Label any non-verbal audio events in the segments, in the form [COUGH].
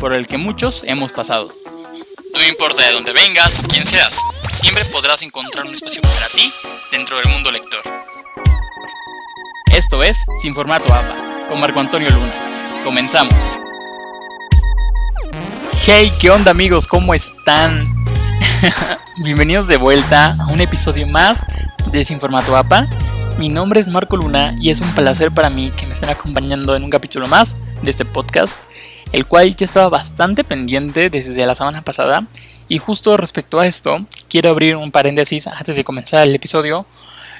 por el que muchos hemos pasado. No importa de dónde vengas o quién seas, siempre podrás encontrar un espacio para ti dentro del mundo lector. Esto es Sin Formato APA, con Marco Antonio Luna. Comenzamos. Hey, ¿qué onda amigos? ¿Cómo están? [LAUGHS] Bienvenidos de vuelta a un episodio más de Sin Formato APA. Mi nombre es Marco Luna y es un placer para mí que me estén acompañando en un capítulo más de este podcast el cual ya estaba bastante pendiente desde la semana pasada. Y justo respecto a esto, quiero abrir un paréntesis antes de comenzar el episodio,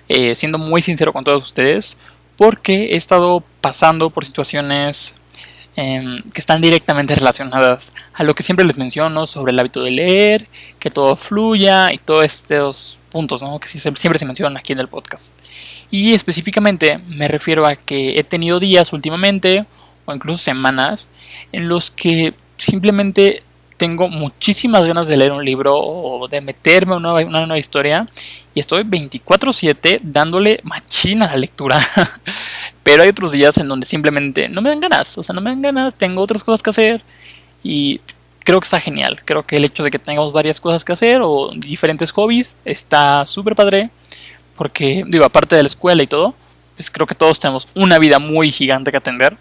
eh, siendo muy sincero con todos ustedes, porque he estado pasando por situaciones em, que están directamente relacionadas a lo que siempre les menciono sobre el hábito de leer, que todo fluya y todos estos puntos que siempre se mencionan aquí en el podcast. Y específicamente me refiero a que he tenido días últimamente o incluso semanas en los que simplemente tengo muchísimas ganas de leer un libro o de meterme en una, nueva historia y estoy 24/7 dándole machina a la lectura. [LAUGHS] Pero hay otros días en donde simplemente no me dan ganas, o sea, no me dan ganas, tengo otras cosas que hacer y creo que está genial. Creo que el hecho de que tengamos varias cosas que hacer o diferentes hobbies está súper padre porque, digo, aparte de la escuela y todo, pues creo que todos tenemos una vida muy gigante que atender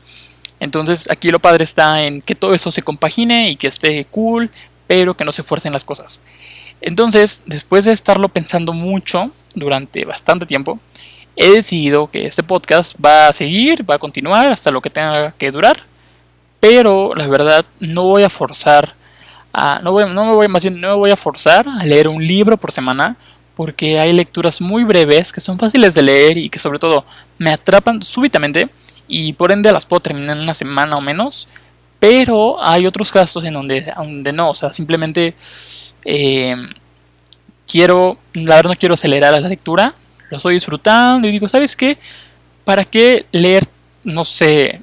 entonces aquí lo padre está en que todo eso se compagine y que esté cool, pero que no se fuercen las cosas. Entonces, después de estarlo pensando mucho durante bastante tiempo, he decidido que este podcast va a seguir, va a continuar hasta lo que tenga que durar. Pero la verdad no voy a forzar a, no, voy, más no me voy a forzar a leer un libro por semana porque hay lecturas muy breves que son fáciles de leer y que sobre todo me atrapan súbitamente y por ende las puedo terminar en una semana o menos. Pero hay otros casos en donde, donde no, o sea, simplemente eh, quiero, la verdad no quiero acelerar la lectura, lo estoy disfrutando y digo, ¿sabes qué? ¿Para qué leer, no sé,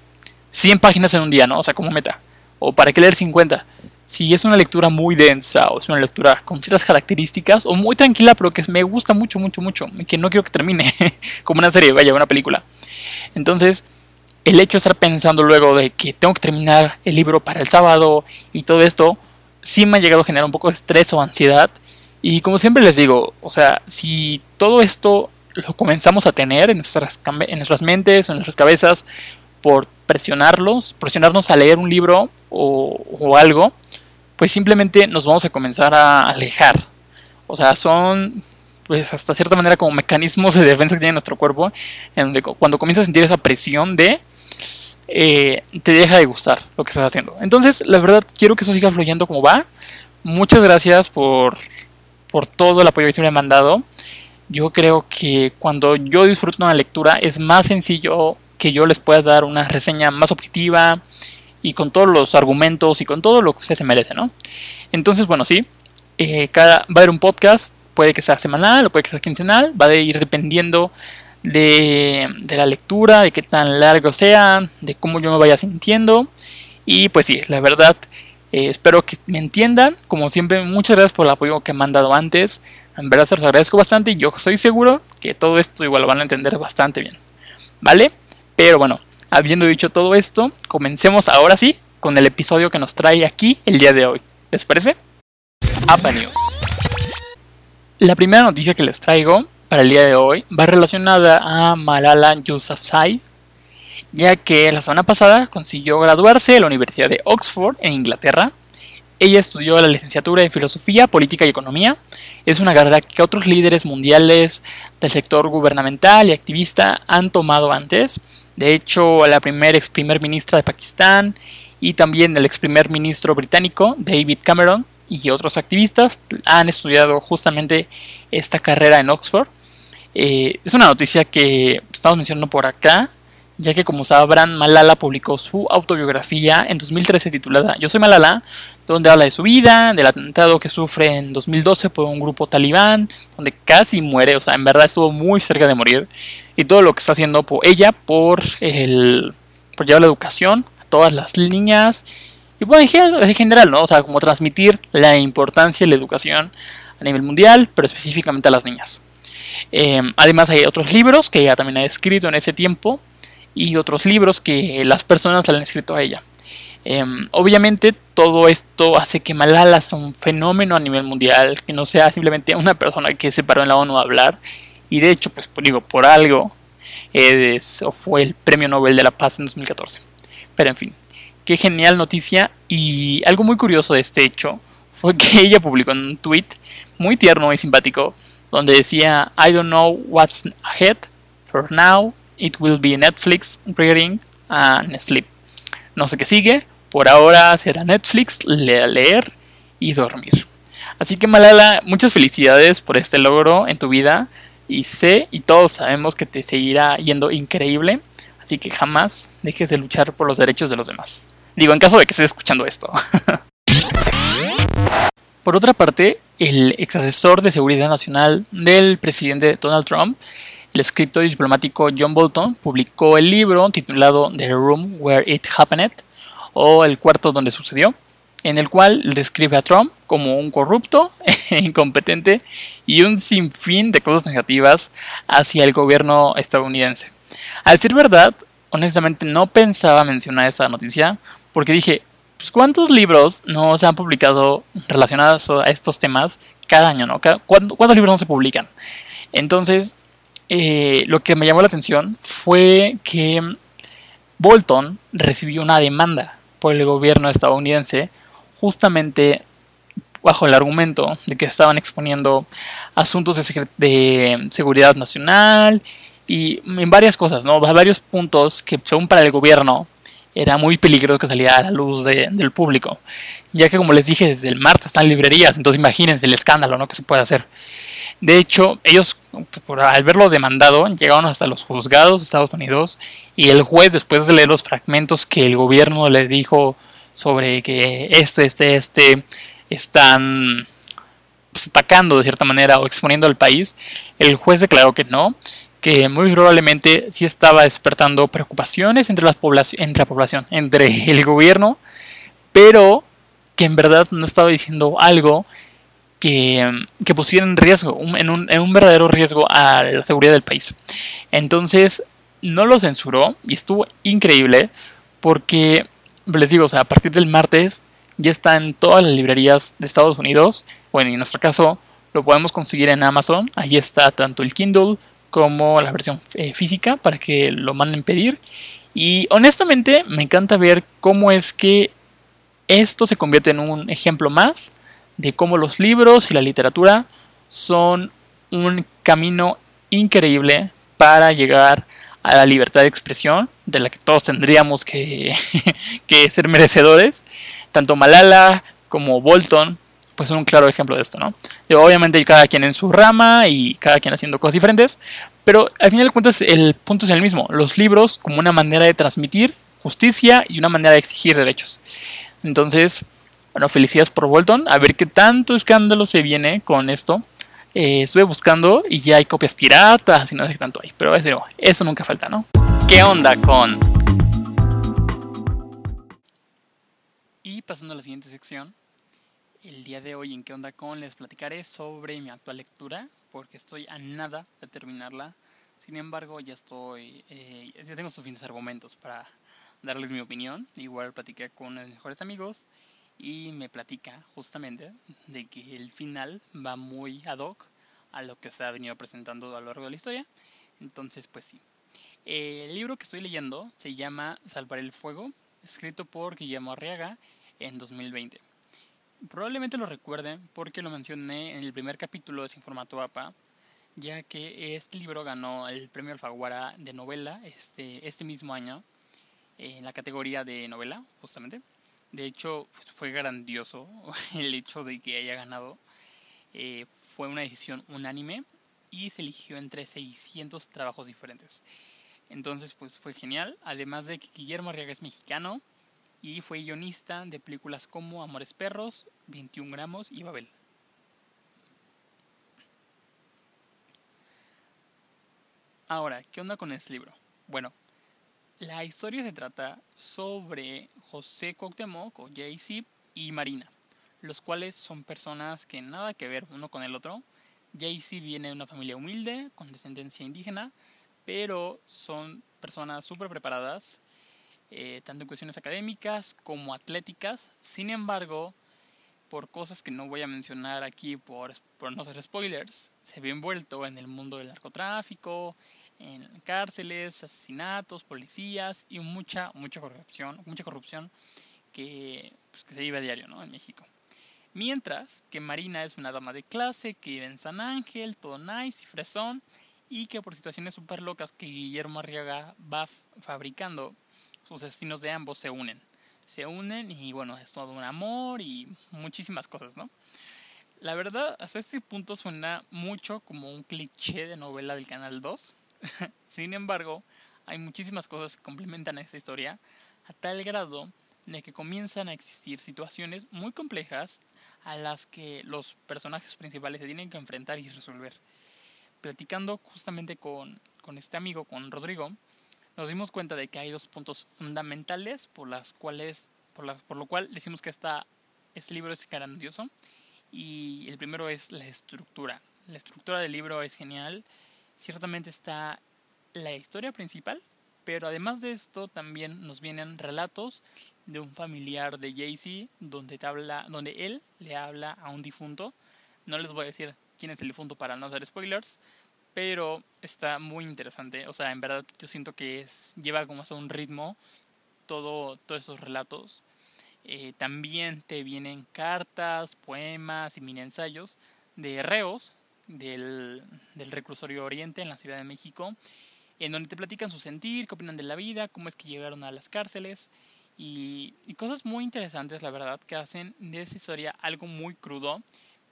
100 páginas en un día, ¿no? O sea, como meta. O para qué leer 50. Si es una lectura muy densa o es una lectura con ciertas características o muy tranquila pero que me gusta mucho, mucho, mucho, que no quiero que termine [LAUGHS] como una serie, vaya, una película. Entonces, el hecho de estar pensando luego de que tengo que terminar el libro para el sábado y todo esto, sí me ha llegado a generar un poco de estrés o ansiedad. Y como siempre les digo, o sea, si todo esto lo comenzamos a tener en nuestras, en nuestras mentes, en nuestras cabezas, por presionarlos, presionarnos a leer un libro o, o algo, pues simplemente nos vamos a comenzar a alejar. O sea, son pues hasta cierta manera como mecanismos de defensa que tiene nuestro cuerpo, en donde cuando comienza a sentir esa presión de eh, te deja de gustar lo que estás haciendo. Entonces, la verdad, quiero que eso siga fluyendo como va. Muchas gracias por, por todo el apoyo que me han mandado. Yo creo que cuando yo disfruto una lectura es más sencillo que yo les pueda dar una reseña más objetiva y con todos los argumentos y con todo lo que usted se merece, ¿no? Entonces, bueno, sí, eh, cada, va a haber un podcast, puede que sea semanal o puede que sea quincenal, va a ir dependiendo de, la lectura, de qué tan largo sea, de cómo yo me vaya sintiendo. Y pues sí, la verdad, eh, espero que me entiendan. Como siempre, muchas gracias por el apoyo que me han dado antes. En verdad se los agradezco bastante y yo soy seguro que todo esto igual lo van a entender bastante bien. ¿Vale? Pero bueno, habiendo dicho todo esto, comencemos ahora sí con el episodio que nos trae aquí el día de hoy. ¿Les parece? APA News. La primera noticia que les traigo para el día de hoy va relacionada a Malala Yousafzai, ya que la semana pasada consiguió graduarse de la Universidad de Oxford en Inglaterra. Ella estudió la licenciatura en Filosofía, Política y Economía. Es una carrera que otros líderes mundiales del sector gubernamental y activista han tomado antes. De hecho, la primer ex primer ministra de Pakistán y también el ex primer ministro británico, David Cameron, y otros activistas han estudiado justamente esta carrera en Oxford. Eh, es una noticia que estamos mencionando por acá, ya que como sabrán, Malala publicó su autobiografía en 2013 titulada Yo soy Malala, donde habla de su vida, del atentado que sufre en 2012 por un grupo talibán, donde casi muere, o sea, en verdad estuvo muy cerca de morir, y todo lo que está haciendo por ella por, el, por llevar la educación a todas las niñas, y bueno, en general, ¿no? O sea, como transmitir la importancia de la educación a nivel mundial, pero específicamente a las niñas. Em, además hay otros libros que ella también ha escrito en ese tiempo y otros libros que las personas le han escrito a ella. Em, obviamente todo esto hace que Malala sea un fenómeno a nivel mundial, que no sea simplemente una persona que se paró en la ONU a hablar. Y de hecho, pues digo, por algo es, o fue el Premio Nobel de la Paz en 2014. Pero en fin, qué genial noticia. Y algo muy curioso de este hecho fue que [LAUGHS] ella publicó en un tweet muy tierno y simpático donde decía I don't know what's ahead for now. It will be Netflix reading and sleep. No sé qué sigue. Por ahora será Netflix leer y dormir. Así que Malala muchas felicidades por este logro en tu vida. Y sé y todos sabemos que te seguirá yendo increíble. Así que jamás dejes de luchar por los derechos de los demás. Digo en caso de que estés escuchando esto [LAUGHS] Por otra parte, el ex asesor de seguridad nacional del presidente Donald Trump, el escritor diplomático John Bolton, publicó el libro titulado The Room Where It Happened, o El cuarto donde sucedió, en el cual describe a Trump como un corrupto, [LAUGHS] incompetente y un sinfín de cosas negativas hacia el gobierno estadounidense. A decir verdad, honestamente no pensaba mencionar esta noticia porque dije, pues, ¿cuántos libros no se han publicado relacionados a estos temas cada año? ¿no? ¿Cuántos, libros no se publican? Entonces, eh, lo que me llamó la atención fue que Bolton recibió una demanda por el gobierno estadounidense justamente bajo el argumento de que estaban exponiendo asuntos de, de, seguridad nacional y en varias cosas, ¿no? Varios puntos que según para el gobierno era muy peligroso que saliera a la luz del público. Ya que como les dije, desde el martes están librerías, entonces imagínense el escándalo ¿no? que se puede hacer. De hecho, ellos, al verlo demandado, llegaron hasta los juzgados de Estados Unidos y el juez, después de leer los fragmentos que el gobierno le dijo sobre que este, este, este, están pues, atacando de cierta manera o exponiendo al país, el juez declaró que no, que muy probablemente sí estaba despertando preocupaciones entre, las entre la población, entre [LAUGHS] el gobierno, pero que en verdad no estaba diciendo algo que, pusiera en riesgo, en, un, en un verdadero riesgo a la seguridad del país. Entonces no lo censuró y estuvo increíble porque, les digo, o sea, a partir del martes ya está en todas las librerías de Estados Unidos. Bueno, en nuestro caso lo podemos conseguir en Amazon. Ahí está tanto el Kindle como la versión eh, física para que lo manden pedir. Y honestamente me encanta ver cómo es que esto se convierte en un ejemplo más de cómo los libros y la literatura son un camino increíble para llegar a la libertad de expresión de la que todos tendríamos que, [LAUGHS] que ser merecedores. Tanto Malala como Bolton pues son un claro ejemplo de esto, ¿no? obviamente cada quien en su rama y cada quien haciendo cosas diferentes, pero al final de cuentas el punto es el mismo, los libros como una manera de transmitir justicia y una manera de exigir derechos. Entonces, bueno, felicidades por Bolton, a ver qué tanto escándalo se viene con esto. Eh, estuve buscando y ya hay copias piratas y no sé qué tanto hay, pero eso, eso nunca falta, ¿no? ¿Qué onda con...? Y pasando a la siguiente sección, el día de hoy en qué onda con les platicaré sobre mi actual lectura porque estoy a nada de terminarla. Sin embargo, ya estoy, eh, ya tengo suficientes argumentos para darles mi opinión. Igual platiqué con mis mejores amigos y me platica justamente de que el final va muy ad hoc a lo que se ha venido presentando a lo largo de la historia. Entonces, pues sí. El libro que estoy leyendo se llama Salvar el Fuego, escrito por Guillermo Arriaga en 2020. Probablemente lo recuerden porque lo mencioné en el primer capítulo de Sin Formato APA, ya que este libro ganó el premio Alfaguara de novela este, este mismo año en la categoría de novela, justamente. De hecho, fue grandioso [LAUGHS] el hecho de que haya ganado. Eh, fue una decisión unánime y se eligió entre 600 trabajos diferentes. Entonces, pues fue genial. Además de que Guillermo Arriaga es mexicano y fue guionista de películas como Amores Perros, 21 gramos y Babel. Ahora, ¿qué onda con este libro? Bueno, la historia se trata sobre José Cuauhtémoc o Jay-Z y Marina, los cuales son personas que nada que ver uno con el otro. Jay-Z viene de una familia humilde, con descendencia indígena, pero son personas súper preparadas, eh, tanto en cuestiones académicas como atléticas. Sin embargo, por cosas que no voy a mencionar aquí por, no ser spoilers, se ve envuelto en el mundo del narcotráfico, en cárceles, asesinatos, policías y mucha, mucha corrupción, mucha corrupción que, pues, que se vive a diario ¿no? en México. Mientras que Marina es una dama de clase que vive en San Ángel, todo nice y fresón, y que por situaciones súper locas que Guillermo Arriaga va fabricando, sus destinos de ambos se unen. Se unen y bueno, es todo un amor y muchísimas cosas, ¿no? La verdad, hasta este punto suena mucho como un cliché de novela del Canal 2, [LAUGHS] Sin embargo, hay muchísimas cosas que complementan a esta historia a tal grado de que comienzan a existir situaciones muy complejas a las que los personajes principales se tienen que enfrentar y resolver. Platicando justamente con, con este amigo, con Rodrigo, nos dimos cuenta de que hay dos puntos fundamentales por las cuales por, la, por lo cual decimos que esta, este libro es grandioso y el primero es la estructura. La estructura del libro es genial ciertamente está la historia principal, pero además de esto también nos vienen relatos de un familiar de Jay-Z donde, habla, donde él le habla a un difunto. No les voy a decir quién es el difunto para no hacer spoilers, pero está muy interesante. O sea, en verdad yo siento que es, lleva como a un ritmo todo, todos esos relatos. Eh, también te vienen cartas, poemas y mini ensayos de reos del, del reclusorio Oriente en la Ciudad de México, en donde te platican su sentir, qué opinan de la vida, cómo es que llegaron a las cárceles y, cosas muy interesantes, la verdad, que hacen de esa historia algo muy crudo,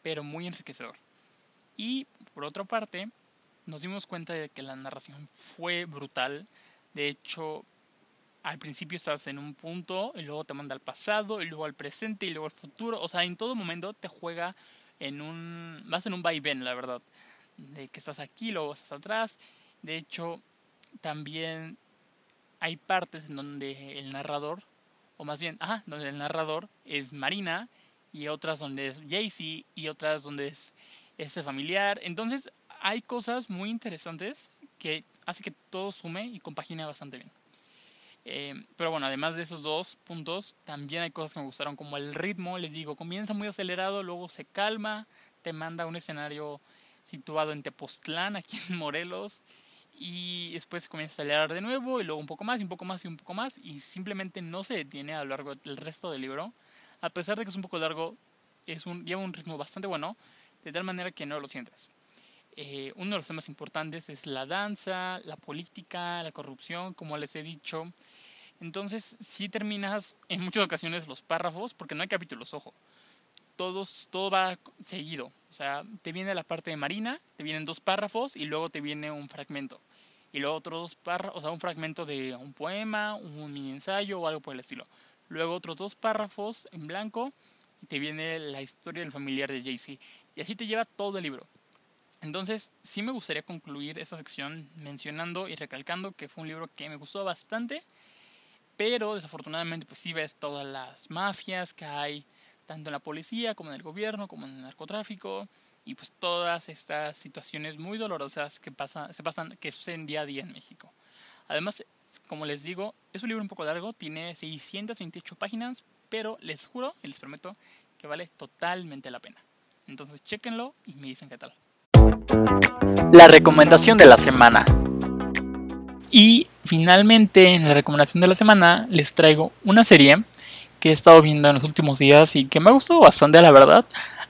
pero muy enriquecedor. Y por otra parte, nos dimos cuenta de que la narración fue brutal. De hecho, al principio estás en un punto y luego te manda al pasado y luego al presente y luego al futuro. O sea, en todo momento te juega en un, vas en un vaivén, la verdad, de que estás aquí, luego estás atrás. De hecho, también hay partes en donde el narrador, o más bien, ah, donde el narrador es Marina y otras donde es Jaycee y otras donde es ese familiar. Entonces, hay cosas muy interesantes que hace que todo sume y compagine bastante bien. Eh, pero bueno, además de esos dos puntos, también hay cosas que me gustaron, como el ritmo, les digo, comienza muy acelerado, luego se calma, te manda a un escenario situado en Tepoztlán, aquí en Morelos, y después comienza a acelerar de nuevo, y luego un poco más, y un poco más, y un poco más, y simplemente no se detiene a lo largo del resto del libro. A pesar de que es un poco largo, es un, lleva un ritmo bastante bueno, de tal manera que no lo sientes. Eh, uno de los temas importantes es la danza, la política, la corrupción, como les he dicho. Entonces, si terminas en muchas ocasiones los párrafos, porque no hay capítulos, ojo. Todos, todo va seguido. O sea, te viene la parte de Marina, te vienen dos párrafos y luego te viene un fragmento. Y luego otros dos párrafos, o sea, un fragmento de un poema, un mini ensayo o algo por el estilo. Luego otros dos párrafos en blanco y te viene la historia del familiar de Jay-Z. Y así te lleva todo el libro. Entonces, sí me gustaría concluir esta sección mencionando y recalcando que fue un libro que me gustó bastante, pero desafortunadamente pues sí ves todas las mafias que hay, tanto en la policía como en el gobierno, como en el narcotráfico, y pues todas estas situaciones muy dolorosas que pasan, se pasan, que suceden día a día en México. Además, como les digo, es un libro un poco largo, tiene 628 páginas, pero les juro y les prometo que vale totalmente la pena. Entonces, chéquenlo y me dicen qué tal. La recomendación de la semana. Y finalmente en la recomendación de la semana les traigo una serie que he estado viendo en los últimos días y que me ha gustado bastante, la verdad.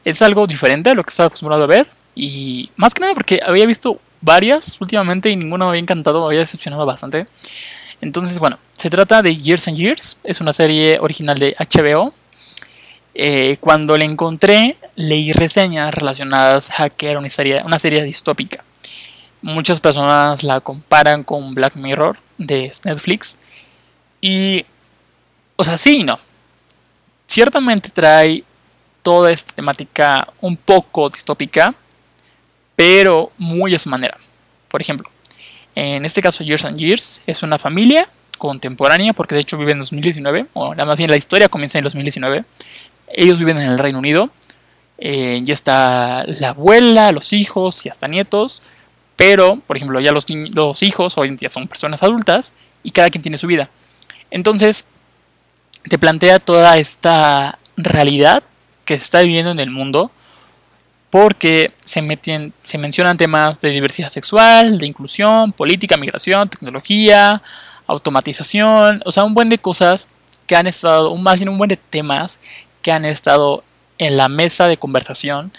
Es algo diferente a lo que estaba acostumbrado a ver. Y más que nada porque había visto varias últimamente y ninguna me había encantado, me había decepcionado bastante. Entonces, bueno, se trata de Years and Years. Es una serie original de HBO eh, cuando la encontré, leí reseñas relacionadas a que era una serie, una serie distópica. Muchas personas la comparan con Black Mirror de Netflix. Y, o sea, sí y no. Ciertamente trae toda esta temática un poco distópica, pero muy a su manera. Por ejemplo, en este caso Years and Years es una familia contemporánea, porque de hecho vive en 2019, o más bien la historia comienza en 2019. Ellos viven en el Reino Unido. Eh, ya está la abuela, los hijos y hasta nietos. Pero, por ejemplo, ya los, los hijos hoy en día son personas adultas y cada quien tiene su vida. Entonces, te plantea toda esta realidad que se está viviendo en el mundo porque se, meten, se mencionan temas de diversidad sexual, de inclusión, política, migración, tecnología, automatización, o sea, un buen de cosas que han estado, más bien un buen de temas que han estado en la mesa de conversación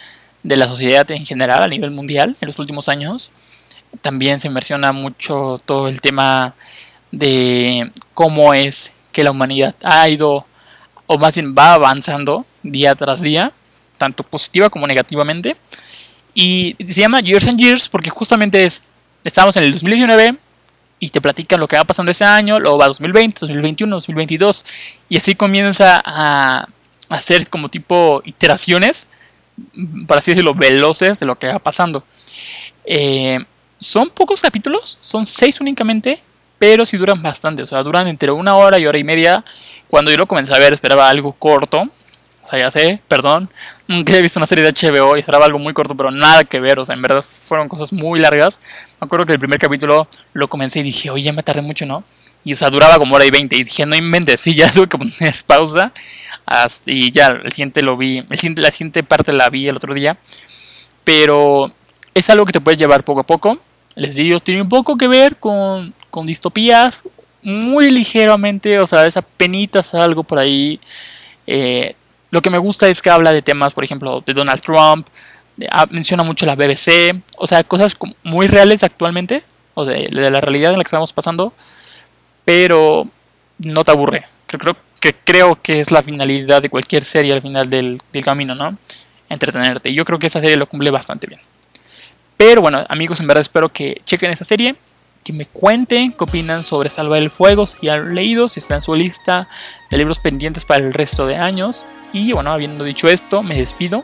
de la sociedad en general a nivel mundial en los últimos años. También se menciona mucho todo el tema de cómo es que la humanidad ha ido, o más bien va avanzando día tras día, tanto positiva como negativamente. Y se llama Years and Years porque justamente es, estamos en el 2019 y te platican lo que va pasando ese año, luego va 2020, 2021, 2022 y así comienza a hacer como tipo iteraciones, para así decirlo, veloces de lo que va pasando. Eh, son pocos capítulos, son seis únicamente, pero sí duran bastante, o sea, duran entre una hora y hora y media. Cuando yo lo comencé a ver esperaba algo corto, o sea, ya sé, perdón, nunca he visto una serie de HBO y esperaba algo muy corto, pero nada que ver, o sea, en verdad fueron cosas muy largas. Me acuerdo que el primer capítulo lo comencé y dije, oye, me tardé mucho, ¿no? Y o sea, duraba como hora y veinte. Y dije, no inventes, [LAUGHS] sí, ya tuve que poner [LAUGHS] pausa. y ya, el siguiente lo vi, el siguiente, la siguiente parte la vi el otro día. Pero es algo que te puedes llevar poco a poco les digo, tiene un poco que ver con, con distopías, muy ligeramente, o sea, esa penita algo por ahí. Eh, lo que me gusta es que habla de temas, por ejemplo, de Donald Trump, ah, menciona mucho la BBC, o sea, cosas muy reales actualmente, o de, la realidad en la que estamos pasando, pero no te aburre. Creo, que creo que es la finalidad de cualquier serie al final del, del camino, ¿no? Entretenerte. Y yo creo que esa serie lo cumple bastante bien. Pero bueno, amigos, en verdad espero que chequen esta serie, que me cuenten qué opinan sobre Salva el Fuego, si han leído, si está en su lista de libros pendientes para el resto de años. Y bueno, habiendo dicho esto, me despido,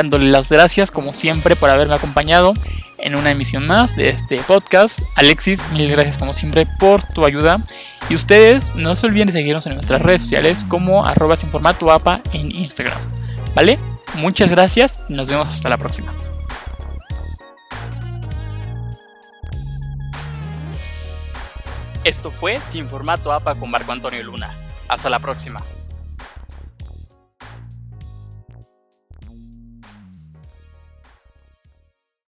dándole las gracias como siempre por haberme acompañado en una emisión más de este podcast. Alexis, mil gracias como siempre por tu ayuda. Y ustedes no se olviden de seguirnos en nuestras redes sociales como arroba sin formato en Instagram. ¿Vale? Muchas gracias y nos vemos hasta la próxima. Esto fue Sin con Marco Antonio Luna. Hasta la próxima.